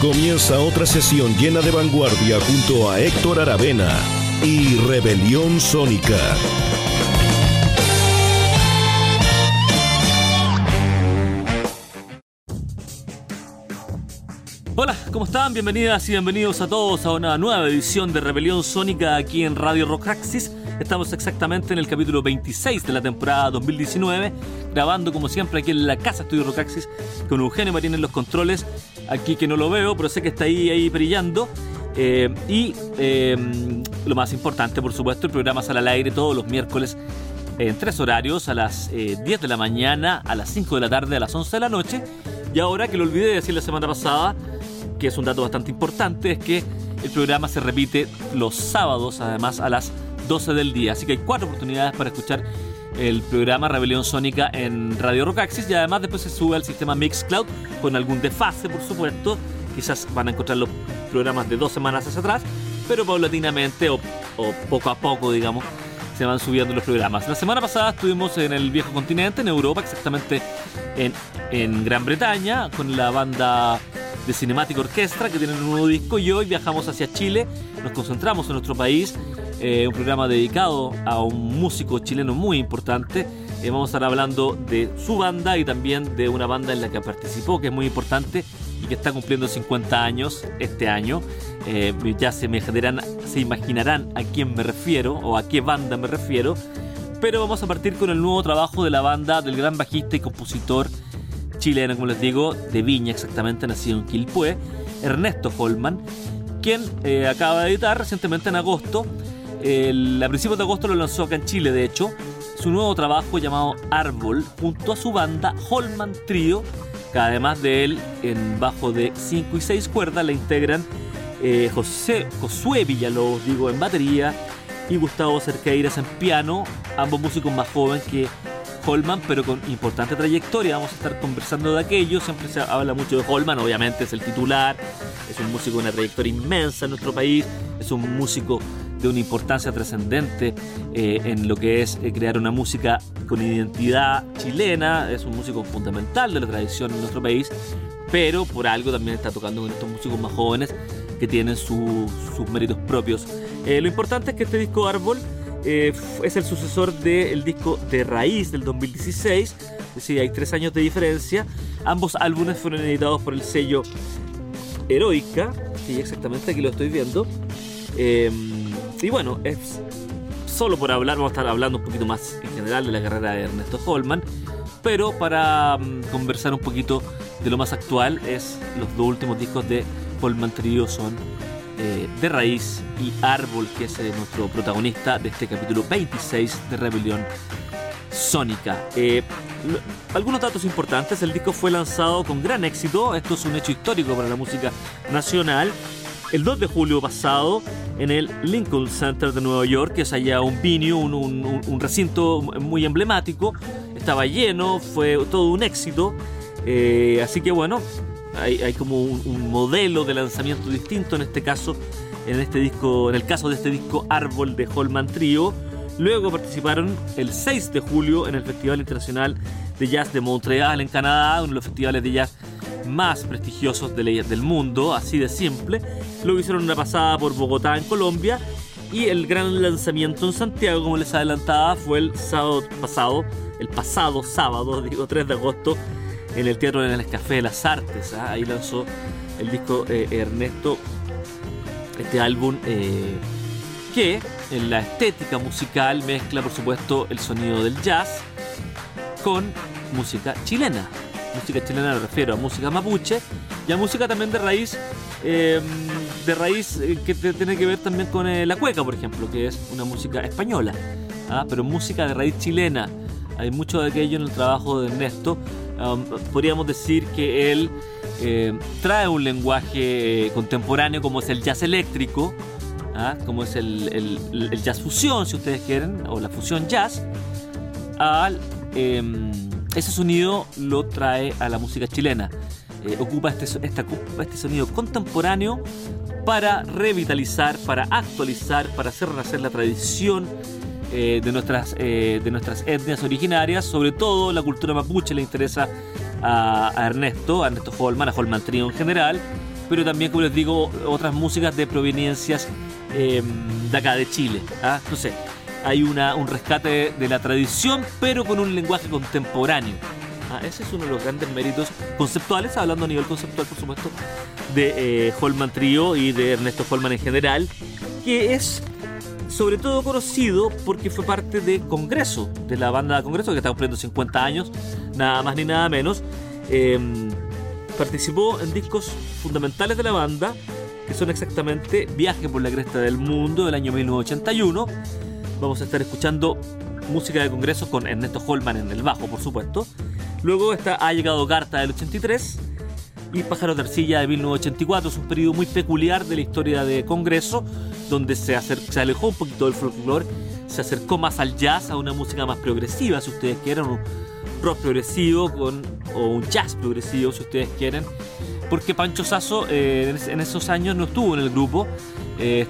Comienza otra sesión llena de vanguardia junto a Héctor Aravena y Rebelión Sónica. Hola, ¿cómo están? Bienvenidas y bienvenidos a todos a una nueva edición de Rebelión Sónica aquí en Radio Rockaxis. Estamos exactamente en el capítulo 26 de la temporada 2019, grabando como siempre aquí en la casa Estudio Rockaxis con Eugenio Marín en los controles, aquí que no lo veo, pero sé que está ahí, brillando. Eh, y eh, lo más importante, por supuesto, el programa sale al aire todos los miércoles en tres horarios, a las 10 eh, de la mañana, a las 5 de la tarde, a las 11 de la noche. Y ahora que lo olvidé de decir la semana pasada, que es un dato bastante importante, es que el programa se repite los sábados, además a las 12 del día. Así que hay cuatro oportunidades para escuchar el programa Rebelión Sónica en Radio Rockaxis y además después se sube al sistema Mixcloud con algún desfase, por supuesto. Quizás van a encontrar los programas de dos semanas hacia atrás, pero paulatinamente o poco a poco, digamos, se van subiendo los programas. La semana pasada estuvimos en el viejo continente, en Europa, exactamente en, en Gran Bretaña, con la banda de Cinemática Orquestra que tienen un nuevo disco y hoy viajamos hacia Chile, nos concentramos en nuestro país eh, un programa dedicado a un músico chileno muy importante. Eh, vamos a estar hablando de su banda y también de una banda en la que participó, que es muy importante y que está cumpliendo 50 años este año. Eh, ya se, me generan, se imaginarán a quién me refiero o a qué banda me refiero. Pero vamos a partir con el nuevo trabajo de la banda del gran bajista y compositor chileno, como les digo, de Viña exactamente, nacido en Quilpué, Ernesto Holman, quien acaba de editar recientemente en agosto a principios de agosto lo lanzó acá en Chile, de hecho, su nuevo trabajo llamado Árbol, junto a su banda Holman Trio, que además de él, en bajo de 5 y 6 cuerdas, la integran eh, José, Josué Villalobos, digo, en batería, y Gustavo Cerqueiras en piano, ambos músicos más jóvenes que Holman, pero con importante trayectoria. Vamos a estar conversando de aquello. Siempre se habla mucho de Holman, obviamente es el titular, es un músico de una trayectoria inmensa en nuestro país, es un músico de una importancia trascendente eh, en lo que es eh, crear una música con identidad chilena, es un músico fundamental de la tradición en nuestro país, pero por algo también está tocando con estos músicos más jóvenes que tienen sus méritos propios. Eh, lo importante es que este disco Árbol es el sucesor del disco de Raíz del 2016, es decir, hay tres años de diferencia. Ambos álbumes fueron editados por el sello Heroica, sí, exactamente aquí lo estoy viendo. Y bueno, es solo por hablar, vamos a estar hablando un poquito más en general de la carrera de Ernesto Holman, pero para mm, conversar un poquito de lo más actual, es los dos últimos discos de Holman Trio son eh, De Raíz y Árbol, que es eh, nuestro protagonista de este capítulo 26 de Rebelión Sónica. Eh, algunos datos importantes, el disco fue lanzado con gran éxito, esto es un hecho histórico para la música nacional el 2 de julio pasado en el Lincoln Center de Nueva York, que es allá un venue, un, recinto muy emblemático. Estaba lleno, fue todo un éxito. Eh, así que bueno, hay, como un, modelo de lanzamiento distinto en este caso, en este disco, en el caso de este disco Árbol de Holman Trio. Luego participaron el 6 de julio en el Festival Internacional de Jazz de Montreal en Canadá, uno de los festivales de jazz más prestigiosos del mundo, así de simple. Luego hicieron una pasada por Bogotá en Colombia y el gran lanzamiento en Santiago, como les adelantaba, fue el sábado pasado, el pasado sábado, digo 3 de agosto, en el Teatro del Café de las Artes. ¿ah? Ahí lanzó el disco eh, Ernesto, este álbum eh, que en la estética musical mezcla, por supuesto, el sonido del jazz con música chilena música chilena me refiero a música mapuche y a música también de raíz, em, de raíz eh, que tiene que ver también con eh, la cueca, por ejemplo, que es una música española, ¿ah? pero música de raíz chilena. Hay mucho de aquello en el trabajo de Ernesto. Podríamos decir que él em, trae un lenguaje eh, contemporáneo como es el jazz eléctrico, ¿ah? como es el, jazz fusión, si ustedes quieren, o la fusión jazz, em, ese sonido lo trae a la música chilena. Eh, ocupa este, este sonido contemporáneo para revitalizar, para actualizar, para hacer renacer la tradición eh, de, nuestras, eh, de nuestras etnias originarias, sobre todo la cultura mapuche le interesa a, Ernesto, a Ernesto Holman, a Holman Trio en general, pero también, como les digo, otras músicas de proveniencias em, de acá, de Chile. ¿ah? Entonces, hay una, un rescate de la tradición, pero con un lenguaje contemporáneo. Ah, ese es uno de los grandes méritos conceptuales, hablando a nivel conceptual, por supuesto, de eh, Holman Trio y de Ernesto Holman en general, que es sobre todo conocido porque fue parte de Congreso, de la banda Congreso, que está cumpliendo 50 años, nada más ni nada menos. Em, participó en discos fundamentales de la banda, que son exactamente Viaje por la Cresta del Mundo del año 1981. Vamos a estar escuchando música de Congreso con Ernesto Holman en el bajo, por supuesto. Luego está Ha llegado Carta del 83 y Pájaro de Arcilla de 1984. Es un periodo muy peculiar de la historia de Congreso, donde se, se alejó un poquito del folclore, se acercó más al jazz, a una música más progresiva, si ustedes quieren, un rock progresivo con, o un jazz progresivo, si ustedes quieren. Porque Pancho Sasso eh, en esos años no estuvo en el grupo, eh,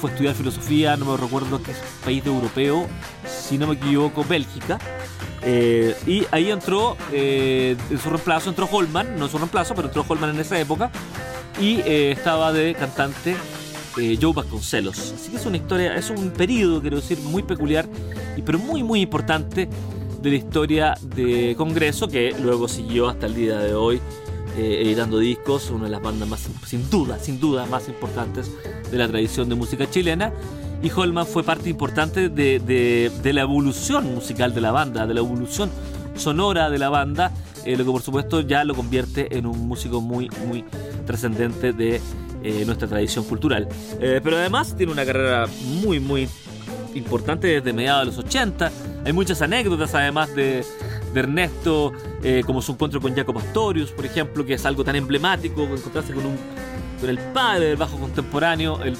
fue a estudiar filosofía, no me recuerdo qué país europeo, si no me equivoco, Bélgica. Eh, y ahí entró, en su reemplazo entró Holman, no en su reemplazo, pero entró Holman en esa época. Y estaba de cantante Joe Vasconcelos. Así que es una historia, es un periodo, quiero decir, muy peculiar, y pero muy, muy importante de la historia de Congreso, que luego siguió hasta el día de hoy eh, editando discos, una de las bandas más, sin duda, sin duda, más importantes de la tradición de música chilena. Y Holman fue parte importante de, de, la evolución musical de la banda, de la evolución sonora de la banda, eh, lo que por supuesto ya lo convierte en un músico muy, muy trascendente de eh, nuestra tradición cultural. pero además tiene una carrera muy, muy importante desde mediados de los 80. Hay muchas anécdotas además de, Ernesto, eh, como su encuentro con Jacob Astorius, por ejemplo, que es algo tan emblemático, encontrarse con, el padre del bajo contemporáneo, el,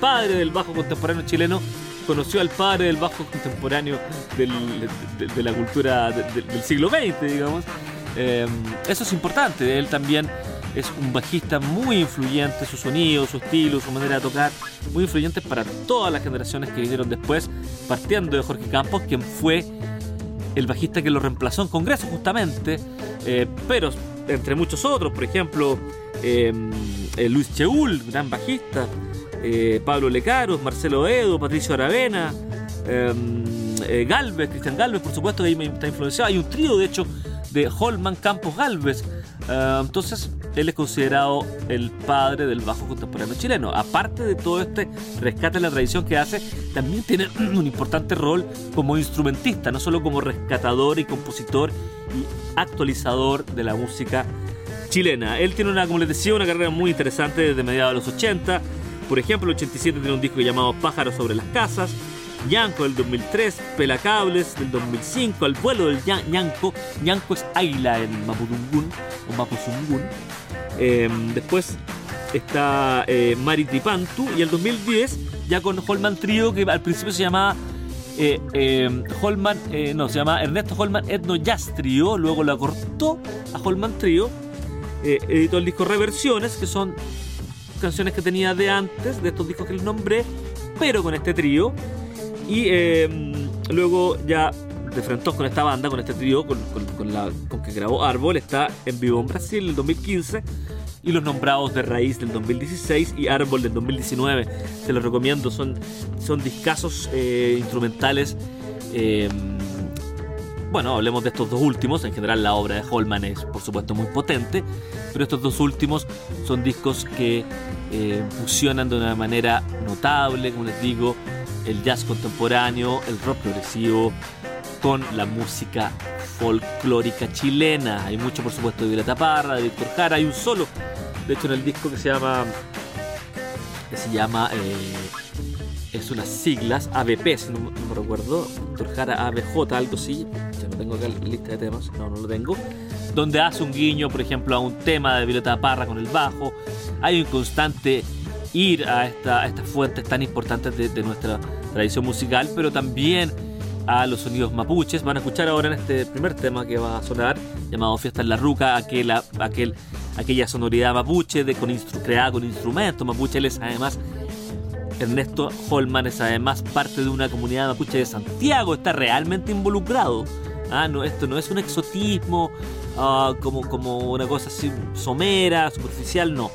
padre del bajo contemporáneo chileno conoció al padre del bajo contemporáneo de, la cultura del siglo XX, digamos. Eh, eso es importante, él también es un bajista muy influyente, su sonido, su estilo, su manera de tocar, muy influyente para todas las generaciones que vinieron después, partiendo de Jorge Campos, quien fue el bajista que lo reemplazó en Congreso justamente, eh, pero entre muchos otros, por ejemplo, eh, eh, Luis Cheul, gran bajista, Pablo Lecaros, Marcelo Edo, Patricio Aravena, Galvez, Cristian Galvez, por supuesto, que ahí me está influenciado. Hay un trío, de hecho, de Holman Campos Galvez. entonces, él es considerado el padre del bajo contemporáneo chileno. Aparte de todo este rescate de la tradición que hace, también tiene un importante rol como instrumentista, no solo como rescatador y compositor y actualizador de la música chilena. Él tiene una, como les decía, una carrera muy interesante desde mediados de los 80. Por ejemplo, el 87 tiene un disco llamado Pájaros sobre las casas. Yanco del 2003, Pelacables del 2005, El vuelo del Yanco. Yanco es águila en Mapudungun o Mapuzungun. Em, después está eh, Mari Tripantu y el 2010 ya con Holman Trio que al principio se llamaba eh, em, Holman, eh, no, se llama Ernesto Holman Etno Jazz Trio, luego lo acortó a Holman Trio, editó el disco Reversiones, que son canciones que tenía de antes, de estos discos que les nombré, pero con este trío, y em, luego ya de frente con esta banda, con este trío, con, la, con que grabó Árbol, está en vivo en Brasil en el 2015 y los nombrados de raíz del 2016 y Árbol del 2019. Se los recomiendo, son, son discazos eh, instrumentales. Em, bueno, hablemos de estos dos últimos. En general, la obra de Holman es, por supuesto, muy potente, pero estos dos últimos son discos que eh, fusionan de una manera notable, como les digo, el jazz contemporáneo, el rock progresivo, con la música folclórica chilena. Hay mucho, por supuesto, de Violeta Parra, de Víctor Jara. Hay un solo, de hecho, en el disco que se llama. que se llama. Eh, es unas siglas, ABP, si no, me recuerdo. Víctor Jara, ABJ, algo así. Ya no tengo acá la lista de temas, no, no lo tengo. Donde hace un guiño, por ejemplo, a un tema de Violeta Parra con el bajo. Hay un constante ir a, esta, estas fuentes tan importantes de, de nuestra tradición musical, pero también a los sonidos mapuches. Van a escuchar ahora en este primer tema que va a sonar, llamado Fiesta en la Ruca, aquel, aquel, aquella sonoridad mapuche de, con creada con instrumentos mapuche. Él es además, Ernesto Holman es además parte de una comunidad mapuche de Santiago, está realmente involucrado Ah, no, esto no es un exotismo ah, como, como una cosa así somera, superficial, no.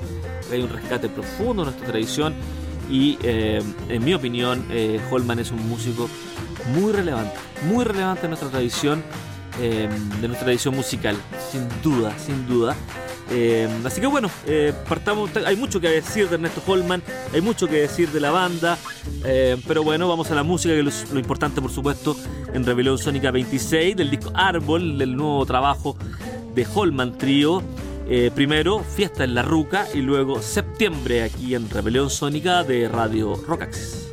Hay un rescate profundo en nuestra tradición y eh, en mi opinión eh, Holman es un músico muy relevante, muy relevante en nuestra tradición, eh, de nuestra tradición musical, sin duda, sin duda. así que bueno, partamos, hay mucho que decir de Ernesto Holman, hay mucho que decir de la banda, pero bueno, vamos a la música, que es lo, importante por supuesto en Rebelión Sónica 26, del disco Árbol, del nuevo trabajo de Holman Trio. Eh, primero Fiesta en la Ruca y luego Septiembre aquí en Rebelión Sónica de Radio Rockaxis.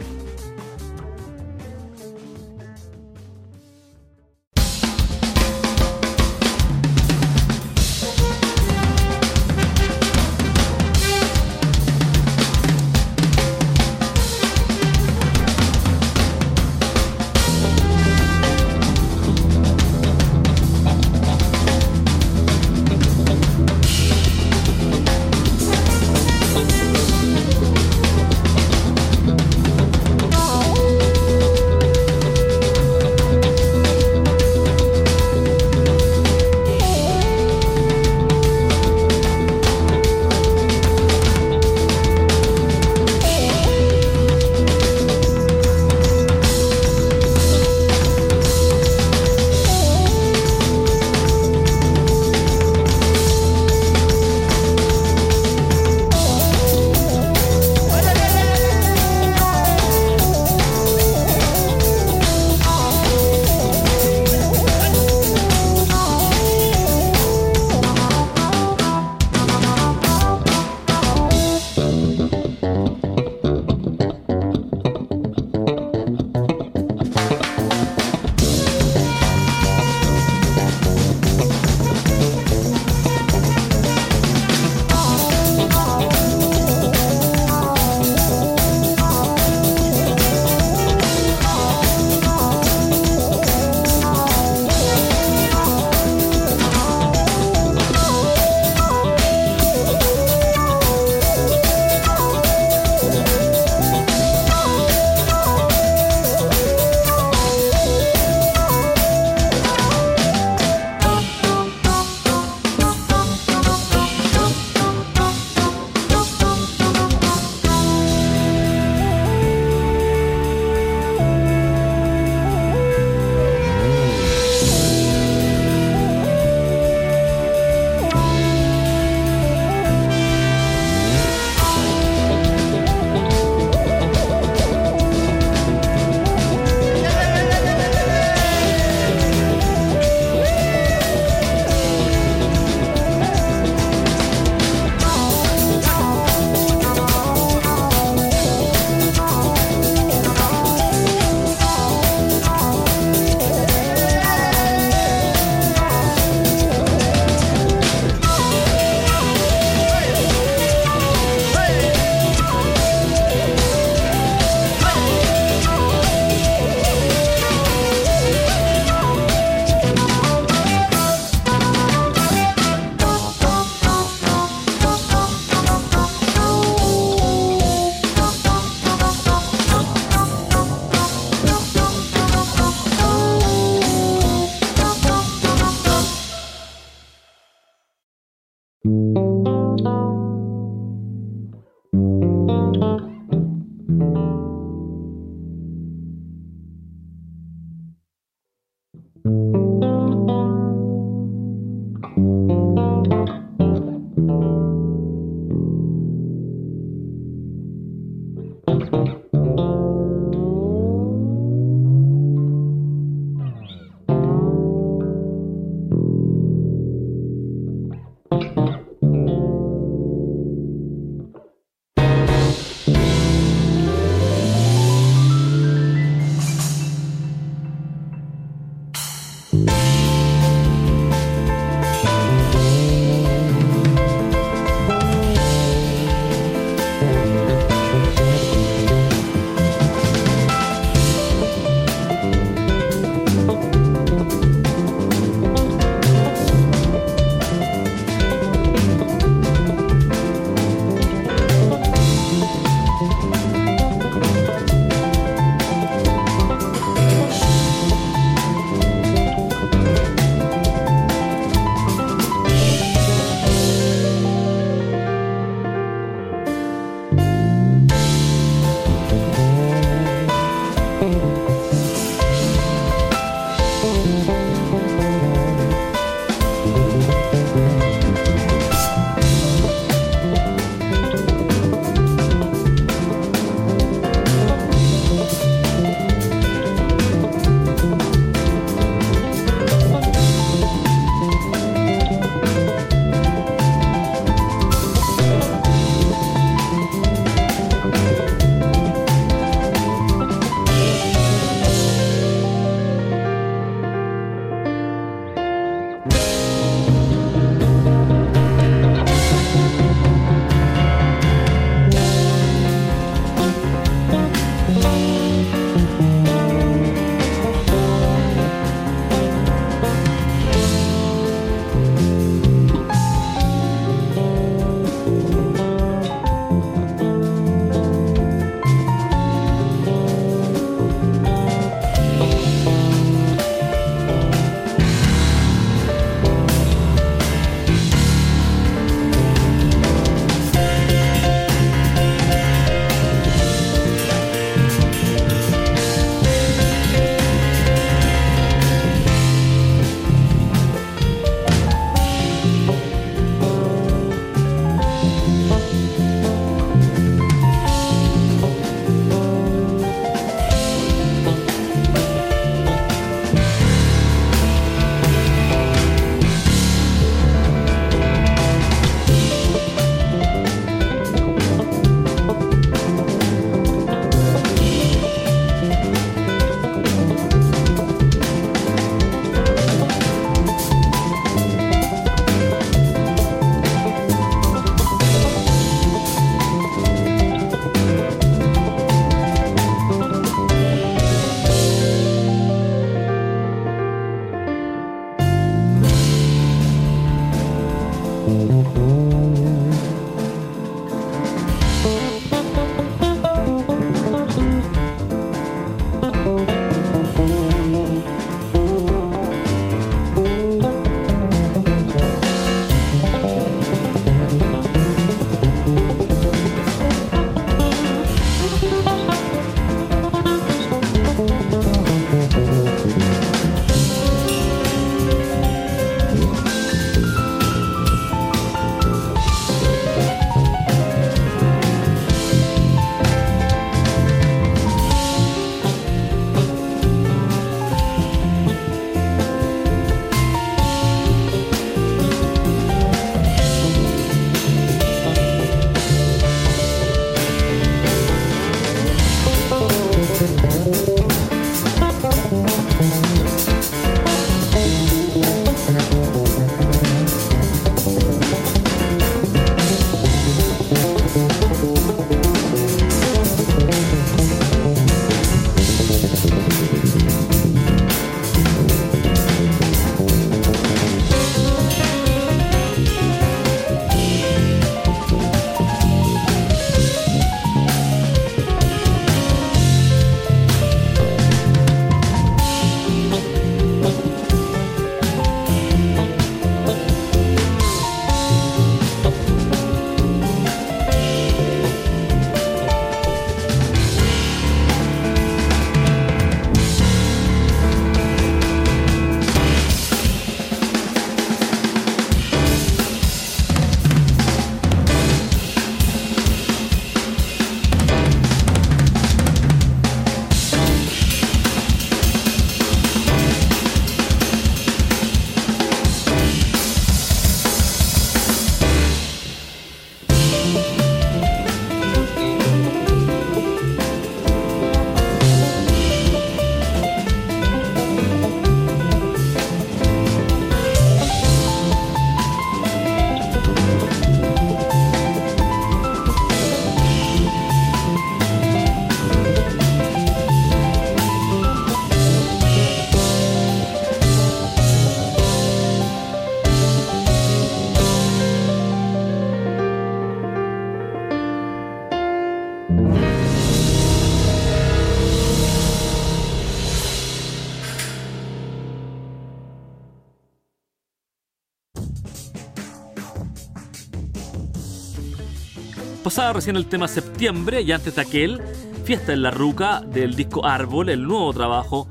Recién el tema Septiembre y antes de aquel, Fiesta en la Ruca del disco Árbol, el nuevo trabajo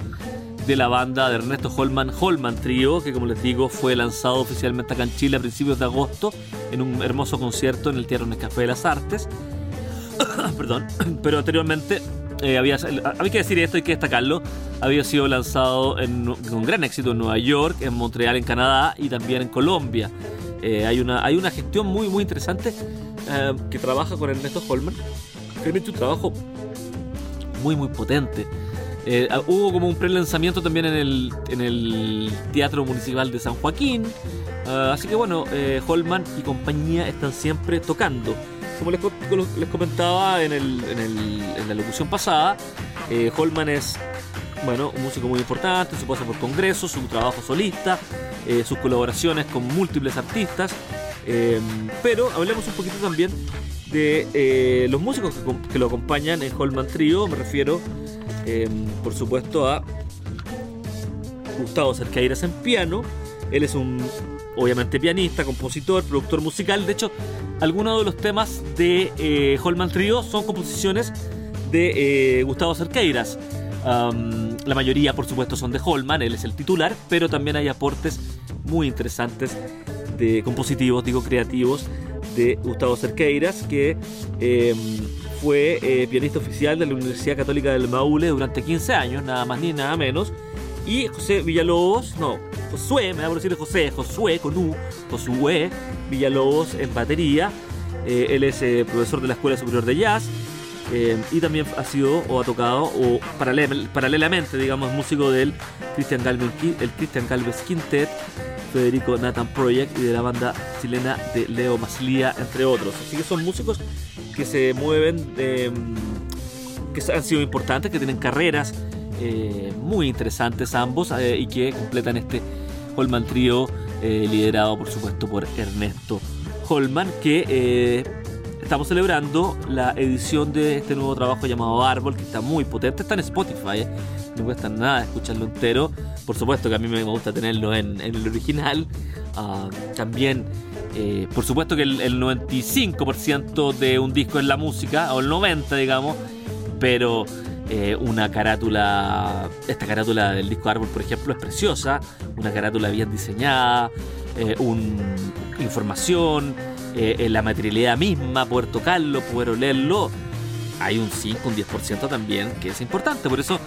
de la banda de Ernesto Holman, Holman Trio, que como les digo fue lanzado oficialmente acá en Chile a principios de agosto en un hermoso concierto en el Teatro Nescafé de las Artes. Perdón, pero anteriormente eh, había, había que decir esto, hay que destacarlo, había sido lanzado en, con gran éxito en Nueva York, en Montreal, en Canadá y también en Colombia. Eh, hay, una, hay una gestión muy, muy interesante eh, que trabaja con Ernesto Holman, que ha hecho un trabajo muy, muy potente. Eh, ah, hubo como un pre-lanzamiento también en el, en el Teatro Municipal de San Joaquín. Ah, así que bueno, Holman y compañía están siempre tocando. Como les, les comentaba en, el, en, el, en, la locución pasada, Holman es bueno, un músico muy importante, su paso por congresos, su trabajo solista, eh, sus colaboraciones con múltiples artistas. Em, pero hablemos un poquito también de eh, los músicos que, lo acompañan en Holman Trio. Me refiero, em, por supuesto, a Gustavo Cerqueiras en piano. Él es un, obviamente, pianista, compositor, productor musical. De hecho, algunos de los temas de eh, Holman Trio son composiciones de Gustavo Cerqueiras la mayoría, por supuesto, son de Holman, él es el titular, pero también hay aportes muy interesantes de compositivos, digo creativos, de Gustavo Cerqueiras, que em, fue eh, pianista oficial de la Universidad Católica del Maule durante 15 años, nada más ni nada menos. Y José Villalobos, no, Josué, me da por decir José, Josué con U, Josué Villalobos en batería. Eh, él es eh, profesor de la Escuela Superior de Jazz eh, y también ha sido o ha tocado o paralelamente, digamos, músico del Christian Galvez, el Christian Galvez Quintet, Federico Nathan Project y de la banda chilena de Leo Maslía, entre otros. Así que son músicos que se mueven, mm, que han sido importantes, que tienen carreras eh, muy interesantes ambos eh, y que completan este Holman Trio liderado por supuesto por Ernesto Holman que estamos celebrando la edición de este nuevo trabajo llamado Árbol, que está muy potente. Está en Spotify, ¿eh? no cuesta nada escucharlo entero. Por supuesto que a mí me gusta tenerlo en, el original. Ah, también, eh, por supuesto que el, 95% de un disco es la música, o el 90% digamos, pero eh, una carátula, esta carátula del disco Árbol, por ejemplo, es preciosa, una carátula bien diseñada, un, información, eh, en la materialidad misma, poder tocarlo, poder olerlo, hay un 5, un 10% también que es importante. Por eso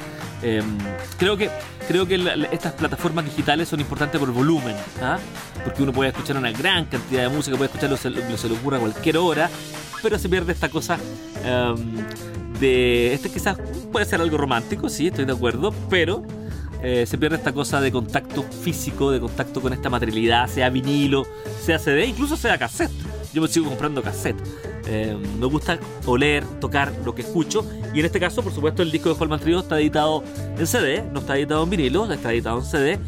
em, creo que, creo que estas plataformas digitales son importantes por volumen, ¿ah? porque uno puede escuchar una gran cantidad de música, puede escucharlo, se, se le ocurra a cualquier hora, pero se pierde esta cosa em, de... Este quizás puede ser algo romántico, sí, estoy de acuerdo, pero... Eh, se pierde esta cosa de contacto físico, de contacto con esta materialidad, sea vinilo, sea CD, incluso sea cassette yo me sigo comprando cassette. Eh, me gusta oler, tocar lo que escucho. Y en este caso, por supuesto, el disco de Holman Trio está editado en CD, no está editado en vinilo, está editado en CD.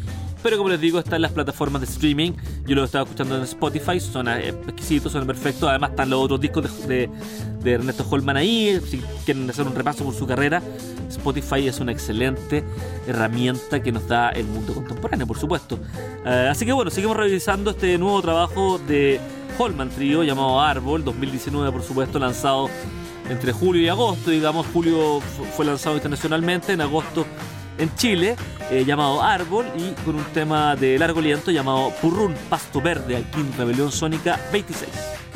Pero como les digo, está en las plataformas de streaming. Yo lo estaba escuchando en Spotify, son exquisitos, son perfectos. Además, están los otros discos de, Ernesto Holman ahí. Si quieren hacer un repaso por su carrera, Spotify es una excelente herramienta que nos da el mundo contemporáneo, por supuesto. Eh, así que bueno, seguimos revisando este nuevo trabajo de Holman Trio llamado Árbol, 2019 por supuesto, lanzado entre julio y agosto, digamos, julio fue lanzado internacionalmente, en agosto en Chile, eh, llamado Árbol y con un tema de largo aliento llamado Purrún Pasto Verde, aquí en Rebelión Sónica 26.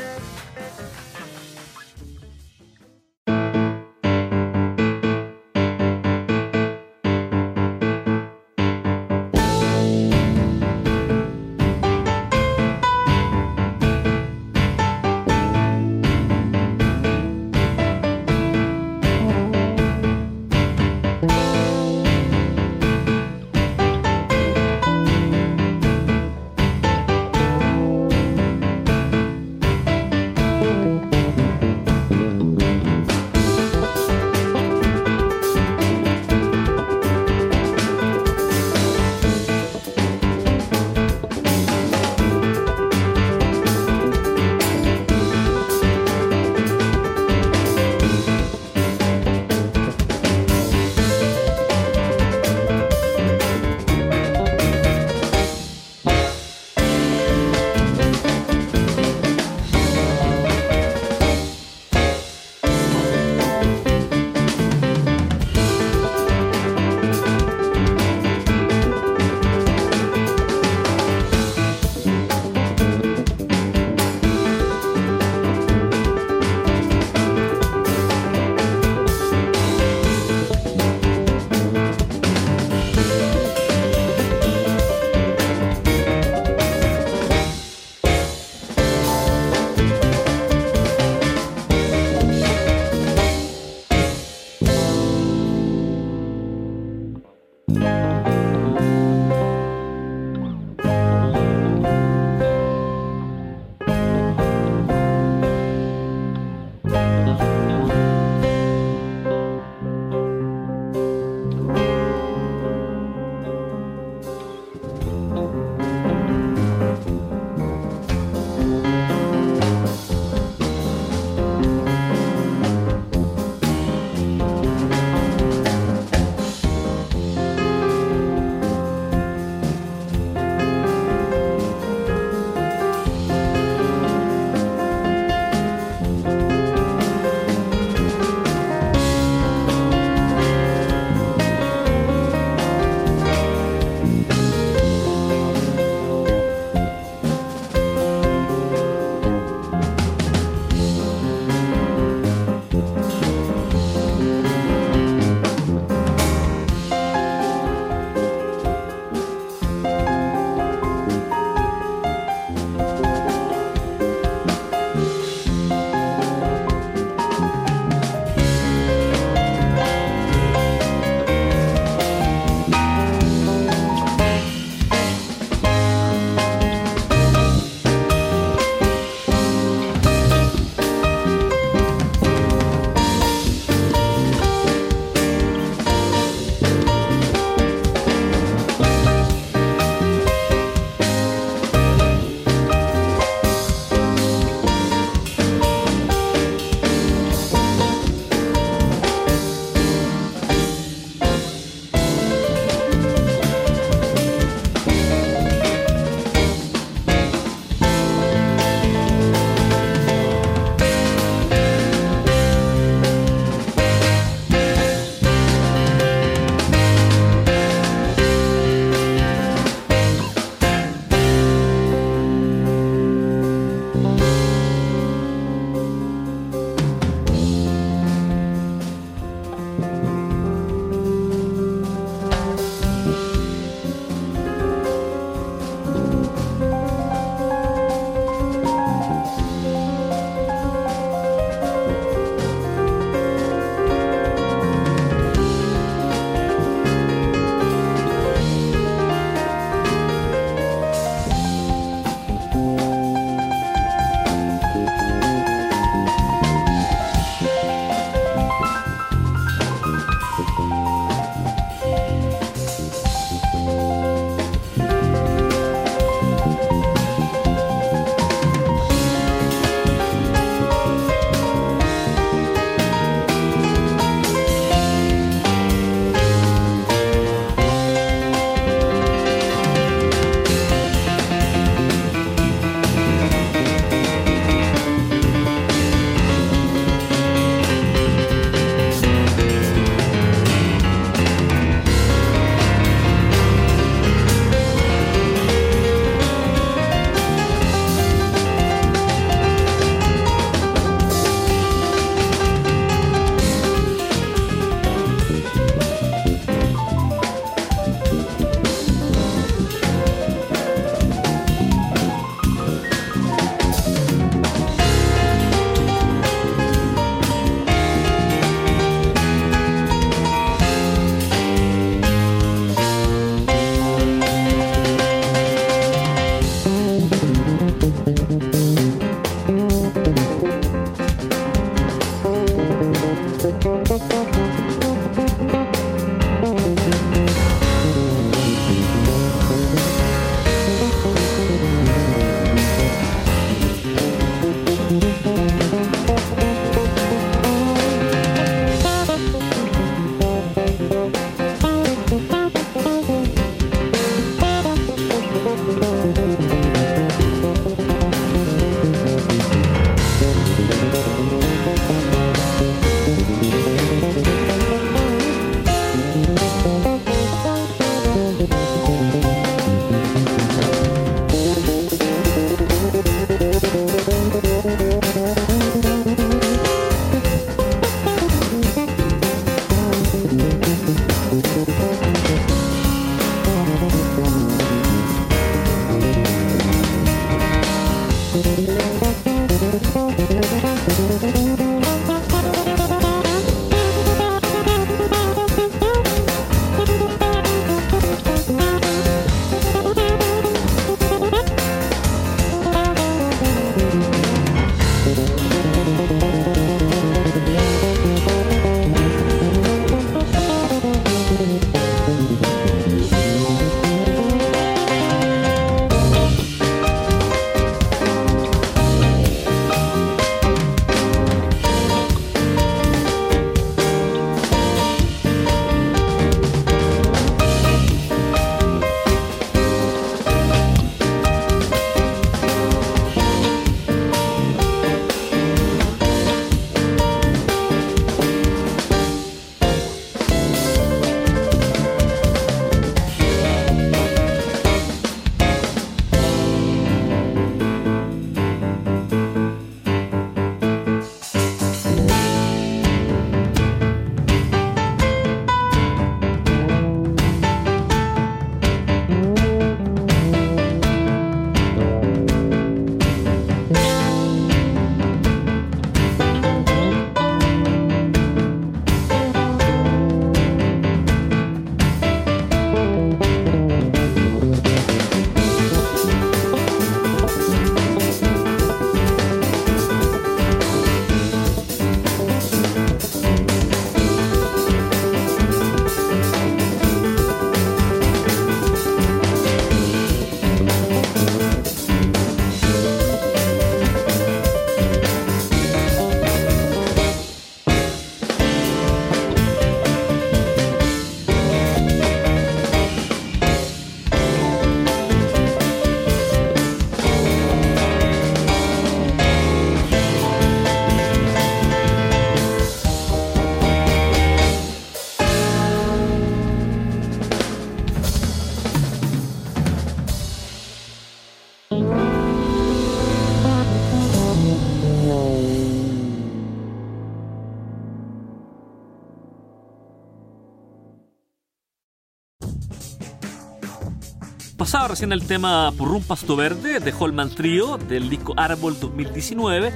Recién el tema Purrum Pasto Verde de Holman Trio del disco Árbol 2019,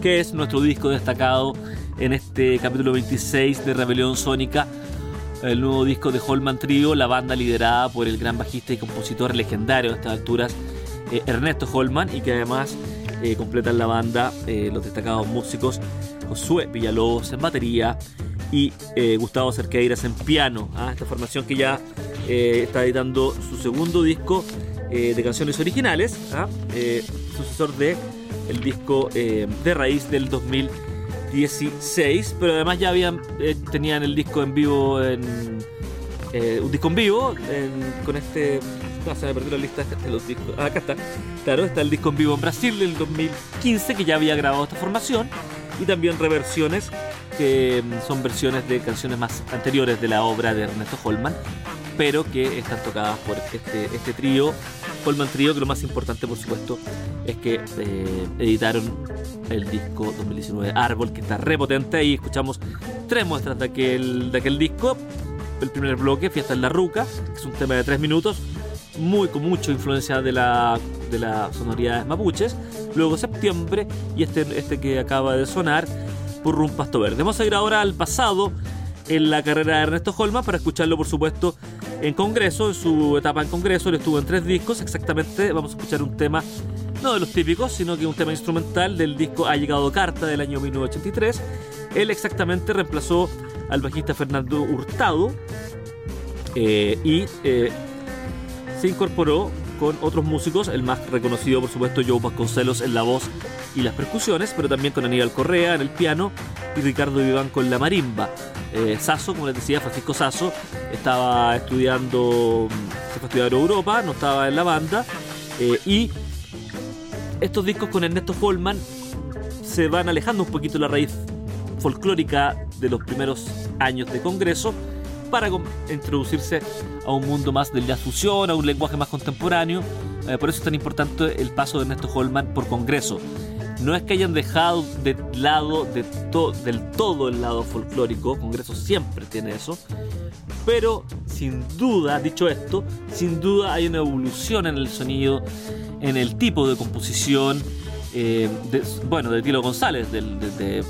que es nuestro disco destacado en este capítulo 26 de Rebelión Sónica, el nuevo disco de Holman Trio, la banda liderada por el gran bajista y compositor legendario a estas alturas, eh, Ernesto Holman, y que además eh, completan la banda eh, los destacados músicos Josué Villalobos en batería y Gustavo Cerqueiras en piano. ¿ah? Esta formación que ya eh, está editando su segundo disco eh, de canciones originales, ¿ah? eh, sucesor de el disco de raíz del 2016, pero además ya habían tenían el disco en vivo en un disco en vivo con este no, se me perdió la lista de los discos. Ah, acá está. Claro, está el disco en vivo en Brasil del 2015 que ya había grabado esta formación y también reversiones que mm, son versiones de canciones más anteriores de la obra de Ernesto Holman pero que están tocadas por este, este trío, Holman Trío, que lo más importante, por supuesto, es que eh, editaron el disco 2019 Árbol, que está repotente. y escuchamos tres muestras de aquel, de aquel disco. El primer bloque, Fiesta en la Ruca, que es un tema de tres minutos, muy con mucha influencia de la, de las sonoridades mapuches. Luego Septiembre y este, este que acaba de sonar, Purrum Pasto Verde. Vamos a ir ahora al pasado en la carrera de Ernesto Holman para escucharlo, por supuesto, en Congreso, en su etapa en Congreso, él estuvo en tres discos, exactamente vamos a escuchar un tema, no de los típicos, sino que un tema instrumental del disco Ha llegado carta del año 1983. Él exactamente reemplazó al bajista Fernando Hurtado eh, y eh, se incorporó con otros músicos, el más reconocido por supuesto Joe Vasconcelos en la voz y las percusiones, pero también con Aníbal Correa en el piano y Ricardo Viván con la marimba. Eh, Sasso, como les decía, Francisco Sasso, estaba estudiando, se fue a estudiar Europa, no estaba en la banda, eh, y estos discos con Ernesto Holman se van alejando un poquito de la raíz folclórica de los primeros años de Congreso para introducirse a un mundo más del jazz fusión, a un lenguaje más contemporáneo. Eh, por eso es tan importante el paso de Ernesto Holman por Congreso no es que hayan dejado de lado de del todo el lado folclórico, Congreso siempre tiene eso, pero sin duda, dicho esto, sin duda hay una evolución en el sonido, en el tipo de composición eh, bueno, de Tilo González, de,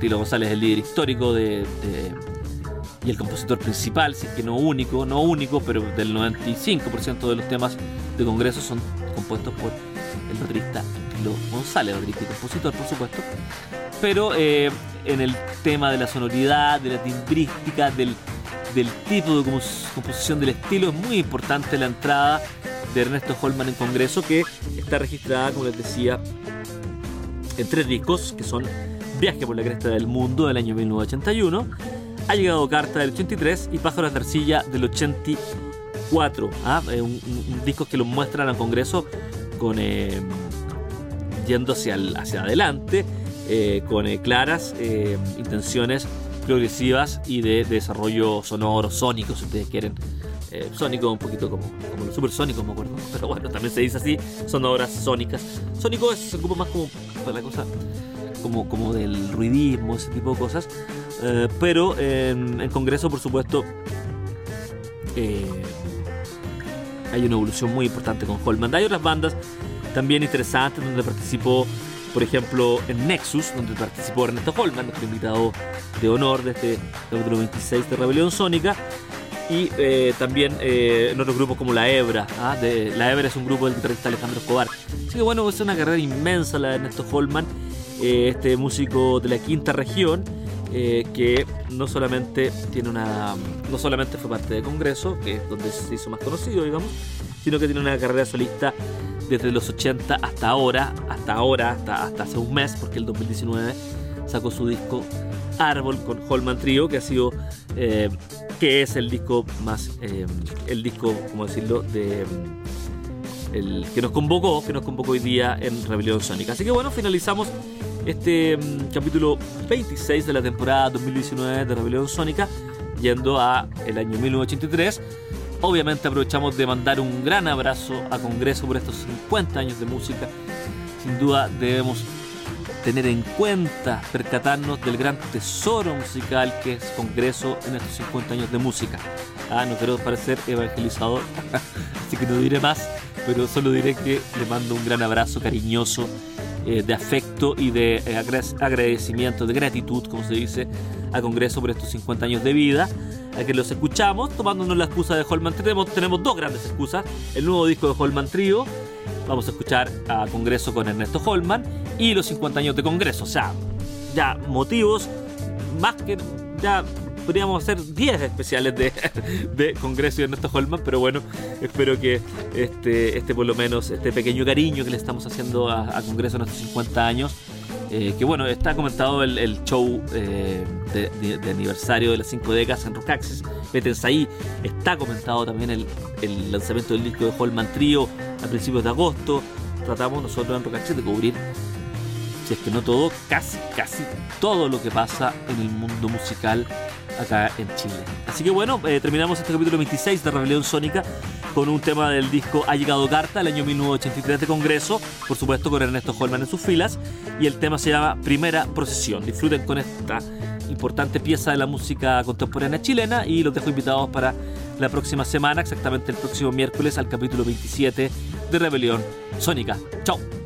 Tilo González, el líder histórico de, y el compositor principal, si es que no único, no único, pero del 95% de los temas de Congreso son compuestos por el baterista Tilo González, baterista y compositor, por supuesto. Pero eh, en el tema de la sonoridad, de la timbrística, del, del tipo de composición del estilo, es muy importante la entrada de Ernesto Holman en Congreso, que está registrada, como les decía, en tres discos, que son Viaje por la Cresta del Mundo del año 1981, Ha llegado Carta del 83 y Pájaros de Arcilla del 84. ¿ah? Eh, un, discos que lo muestran al Congreso con, eh, yendo hacia, hacia adelante, eh, con claras intenciones progresivas y de, desarrollo sonoro, sónico, si ustedes quieren. sónico un poquito como, como los supersónicos, me acuerdo. Pero bueno, también se dice así, son obras sónicas. Sónico es, se ocupa más como la cosa como, como del ruidismo, ese tipo de cosas. Eh, pero en, Congreso, por supuesto, eh, hay una evolución muy importante con Holman. Hay otras bandas también interesantes donde participó, por ejemplo, en Nexus, donde participó Ernesto Holman, nuestro invitado de honor de este capítulo 26 de Rebelión Sónica. Y eh, también en otros grupos como La Hebra. ¿ah? De, la Hebra es un grupo del guitarrista Alejandro Escobar. Así que bueno, es una carrera inmensa la de Ernesto Holman eh, este músico de la quinta región, eh, que no solamente tiene una. no solamente fue parte de Congreso, que es donde se hizo más conocido, digamos, sino que tiene una carrera solista desde los 80 hasta ahora, hasta ahora, hasta, hace un mes, porque el 2019 sacó su disco Árbol con Holman Trio, que ha sido. Eh, que es el disco más. el disco, como decirlo, de el que nos convocó, que nos convocó hoy día en Rebelión Sónica. Así que bueno, finalizamos este mm, capítulo 26 de la temporada 2019 de Rebelión Sónica, yendo a el año 1983. Obviamente aprovechamos de mandar un gran abrazo a Congreso por estos 50 años de música. Sin duda debemos tener en cuenta, percatarnos del gran tesoro musical que es Congreso en estos 50 años de música. Ah, no quiero parecer evangelizador, así que no diré más, pero solo diré que le mando un gran abrazo cariñoso eh, de afecto y de eh, agradecimiento, de gratitud, como se dice, a Congreso por estos 50 años de vida, a que los escuchamos, tomándonos la excusa de Holman Trio. Tenemos, tenemos dos grandes excusas, el nuevo disco de Holman Trio, vamos a escuchar a Congreso con Ernesto Holman, y los 50 años de Congreso, o sea, ya motivos más que ya podríamos hacer 10 especiales de, de Congreso y Ernesto Holman, pero bueno, espero que este, este por lo menos, este pequeño cariño que le estamos haciendo a, Congreso en estos 50 años, eh, que bueno, está comentado el, show eh, de, aniversario de las 5 décadas en Rockaxis, métense ahí, está comentado también el, el, lanzamiento del disco de Holman Trio a principios de agosto, tratamos nosotros en Rockaxis de cubrir si es que no todo, casi, casi todo lo que pasa en el mundo musical acá en Chile. Así que bueno, eh, terminamos este capítulo 26 de Rebelión Sónica con un tema del disco Ha llegado carta, el año 1983 de Congreso, por supuesto con Ernesto Holman en sus filas, y el tema se llama Primera Procesión. Disfruten con esta importante pieza de la música contemporánea chilena y los dejo invitados para la próxima semana, exactamente el próximo miércoles, al capítulo 27 de Rebelión Sónica. Chao.